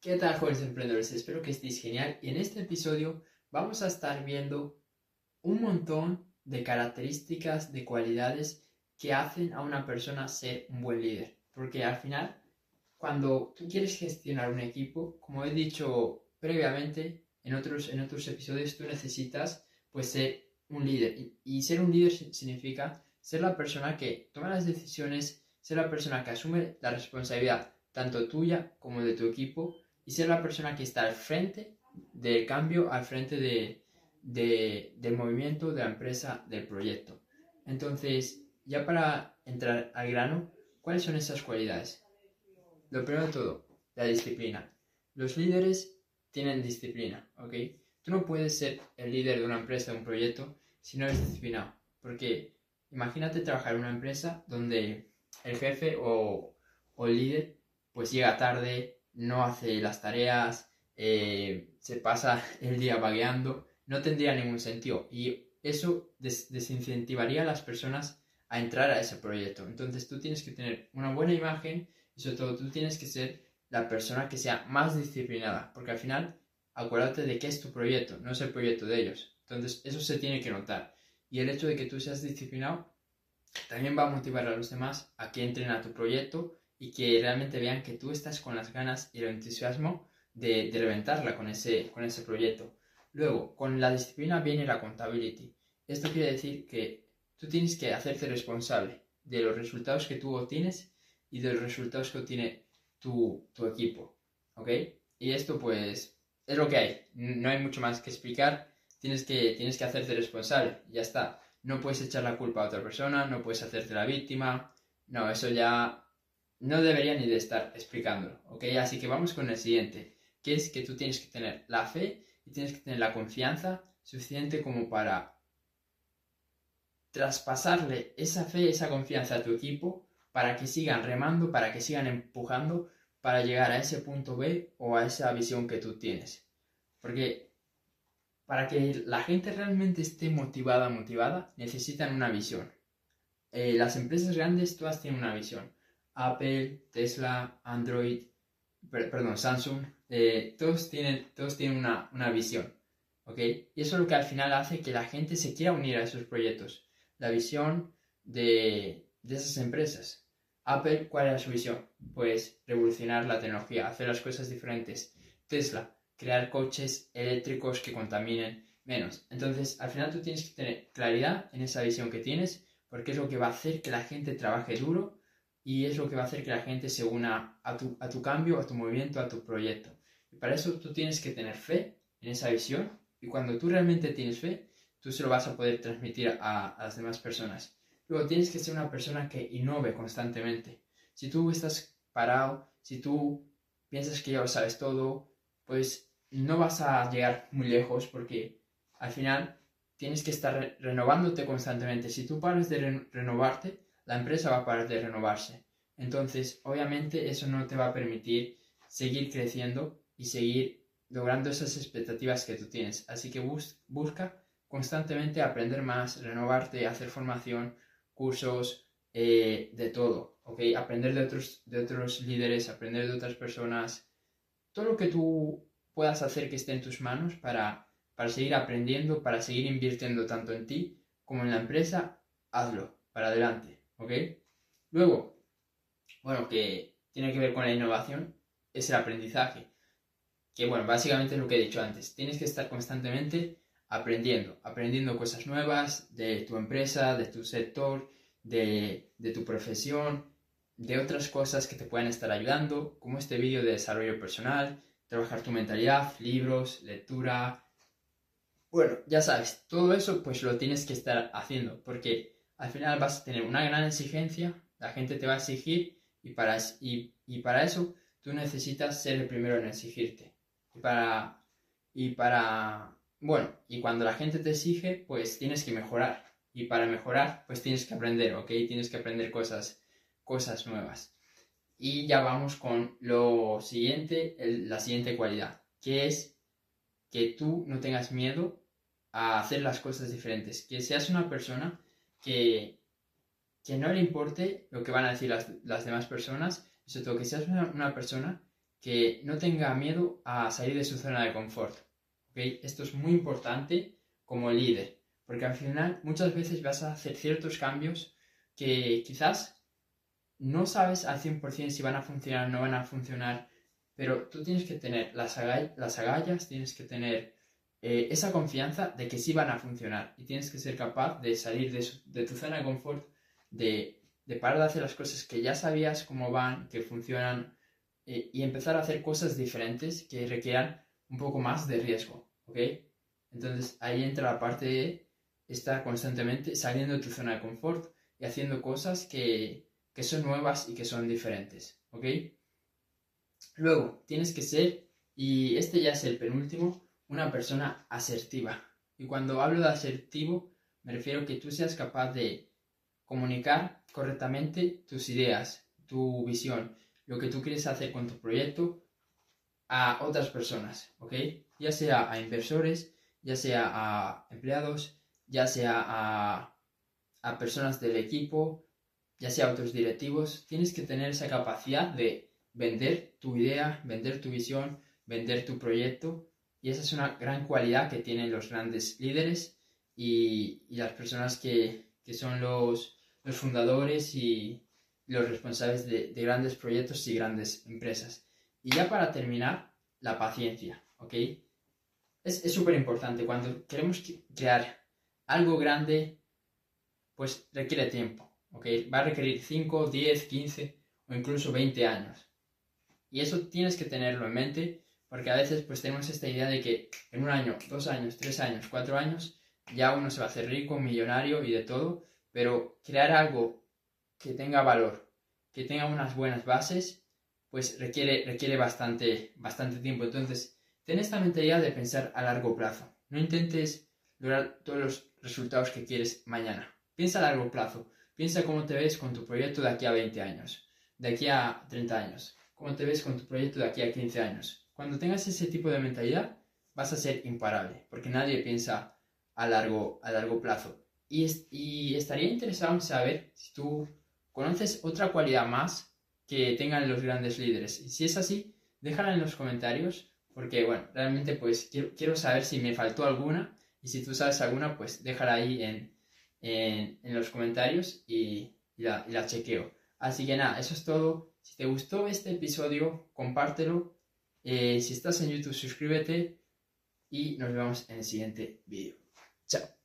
¿Qué tal, jóvenes emprendedores? Espero que estéis genial y en este episodio vamos a estar viendo un montón de características, de cualidades que hacen a una persona ser un buen líder. Porque al final, cuando tú quieres gestionar un equipo, como he dicho previamente en otros, en otros episodios, tú necesitas pues ser un líder. Y, y ser un líder significa ser la persona que toma las decisiones, ser la persona que asume la responsabilidad tanto tuya como de tu equipo y ser la persona que está al frente del cambio, al frente de, del movimiento, de la empresa, del proyecto. Entonces, ya para entrar al grano, ¿cuáles son esas cualidades? Lo primero de todo, la disciplina. Los líderes tienen disciplina, ¿ok? Tú no puedes ser el líder de una empresa, de un proyecto, si no eres disciplinado. Porque imagínate trabajar en una empresa donde el jefe o, o el líder pues llega tarde, no hace las tareas, eh, se pasa el día vagueando, no tendría ningún sentido. Y eso desincentivaría a las personas a entrar a ese proyecto. Entonces tú tienes que tener una buena imagen y sobre todo tú tienes que ser la persona que sea más disciplinada, porque al final acuérdate de qué es tu proyecto, no es el proyecto de ellos. Entonces eso se tiene que notar. Y el hecho de que tú seas disciplinado también va a motivar a los demás a que entren a tu proyecto y que realmente vean que tú estás con las ganas y el entusiasmo de, de reventarla con ese, con ese proyecto. Luego, con la disciplina viene la accountability. Esto quiere decir que tú tienes que hacerte responsable de los resultados que tú obtienes y de los resultados que obtiene tu, tu equipo. ¿Ok? Y esto pues es lo que hay. No hay mucho más que explicar. Tienes que, tienes que hacerte responsable. Ya está. No puedes echar la culpa a otra persona, no puedes hacerte la víctima. No, eso ya no debería ni de estar explicándolo, ¿ok? Así que vamos con el siguiente, que es que tú tienes que tener la fe y tienes que tener la confianza suficiente como para traspasarle esa fe, esa confianza a tu equipo para que sigan remando, para que sigan empujando para llegar a ese punto B o a esa visión que tú tienes. Porque para que la gente realmente esté motivada, motivada, necesitan una visión. Eh, las empresas grandes todas tienen una visión. Apple, Tesla, Android, perdón, Samsung, eh, todos tienen, todos tienen una, visión, ¿ok? Y eso es lo que al final hace que la gente se quiera unir a esos proyectos, la visión de, de esas empresas. Apple, ¿cuál era su visión? Pues revolucionar la tecnología, hacer las cosas diferentes. Tesla, crear coches eléctricos que contaminen menos. Entonces, al final tú tienes que tener claridad en esa visión que tienes, porque es lo que va a hacer que la gente trabaje duro y es lo que va a hacer que la gente se una a tu, a tu cambio, a tu movimiento, a tu proyecto. Y para eso tú tienes que tener fe en esa visión y cuando tú realmente tienes fe, tú se lo vas a poder transmitir a, las demás personas. Luego tienes que ser una persona que innove constantemente. Si tú estás parado, si tú piensas que ya lo sabes todo, pues no vas a llegar muy lejos porque al final tienes que estar renovándote constantemente. Si tú paras de renovarte, la empresa va a parar de renovarse. Entonces, obviamente, eso no te va a permitir seguir creciendo y seguir logrando esas expectativas que tú tienes. Así que busca constantemente aprender más, renovarte, hacer formación, cursos, eh, de todo. Aprender de otros, de otros líderes, aprender de otras personas, todo lo que tú puedas hacer que esté en tus manos para, para seguir aprendiendo, para seguir invirtiendo tanto en ti como en la empresa, hazlo, para adelante. ¿Ok? Luego, bueno, que tiene que ver con la innovación, es el aprendizaje. Que bueno, básicamente es lo que he dicho antes. Tienes que estar constantemente aprendiendo, aprendiendo cosas nuevas de tu empresa, de tu sector, de, tu profesión, de otras cosas que te puedan estar ayudando, como este vídeo de desarrollo personal, trabajar tu mentalidad, libros, lectura. Bueno, ya sabes, todo eso pues lo tienes que estar haciendo, porque al final vas a tener una gran exigencia, la gente te va a exigir y para, y, y para eso tú necesitas ser el primero en exigirte. Y para, y para, bueno, y cuando la gente te exige, pues tienes que mejorar. Y para mejorar, pues tienes que aprender, ¿ok? Tienes que aprender cosas, cosas nuevas. Y ya vamos con lo siguiente, la siguiente cualidad, que es que tú no tengas miedo a hacer las cosas diferentes, que seas una persona que, que no le importe lo que van a decir las, demás personas, sobre todo que seas una, persona que no tenga miedo a salir de su zona de confort. ¿okay? Esto es muy importante como líder, porque al final muchas veces vas a hacer ciertos cambios que quizás no sabes al 100% si van a funcionar o no van a funcionar, pero tú tienes que tener las, las agallas, tienes que tener eh, esa confianza de que sí van a funcionar y tienes que ser capaz de salir de, tu zona de confort, de, parar de hacer las cosas que ya sabías cómo van, que funcionan eh, y empezar a hacer cosas diferentes que requieran un poco más de riesgo, ¿ok? Entonces ahí entra la parte de estar constantemente saliendo de tu zona de confort y haciendo cosas que, que son nuevas y que son diferentes. Luego, tienes que ser, y este ya es el penúltimo, una persona asertiva. Y cuando hablo de asertivo, me refiero que tú seas capaz de comunicar correctamente tus ideas, tu visión, lo que tú quieres hacer con tu proyecto a otras personas, ¿ok? Ya sea a inversores, ya sea a empleados, ya sea a, a personas del equipo, ya sea a otros directivos, tienes que tener esa capacidad de vender tu idea, vender tu visión, vender tu proyecto y esa es una gran cualidad que tienen los grandes líderes y, las personas que, son los, fundadores y los responsables de, grandes proyectos y grandes empresas. Y ya para terminar, la paciencia, ¿ok? Es súper importante. Cuando queremos crear algo grande, pues requiere tiempo, ¿ok? Va a requerir 5, 10, 15 o incluso 20 años. Y eso tienes que tenerlo en mente porque a veces pues tenemos esta idea de que en un año, dos años, tres años, cuatro años, ya uno se va a hacer rico, millonario y de todo, pero crear algo que tenga valor, que tenga unas buenas bases, pues requiere, requiere bastante, bastante tiempo. Entonces, ten esta mentalidad de pensar a largo plazo. No intentes lograr todos los resultados que quieres mañana. Piensa a largo plazo. Piensa cómo te ves con tu proyecto de aquí a 20 años, de aquí a 30 años, cómo te ves con tu proyecto de aquí a 15 años, cuando tengas ese tipo de mentalidad, vas a ser imparable, porque nadie piensa a largo, a largo plazo. Y, y estaría interesado en saber si tú conoces otra cualidad más que tengan los grandes líderes. Y si es así, déjala en los comentarios, porque bueno, realmente pues quiero, saber si me faltó alguna, y si tú sabes alguna, pues déjala ahí en, en, los comentarios y, la, y la chequeo. Así que nada, eso es todo. Si te gustó este episodio, compártelo eh, si estás en YouTube, suscríbete y nos vemos en el siguiente vídeo. Chao.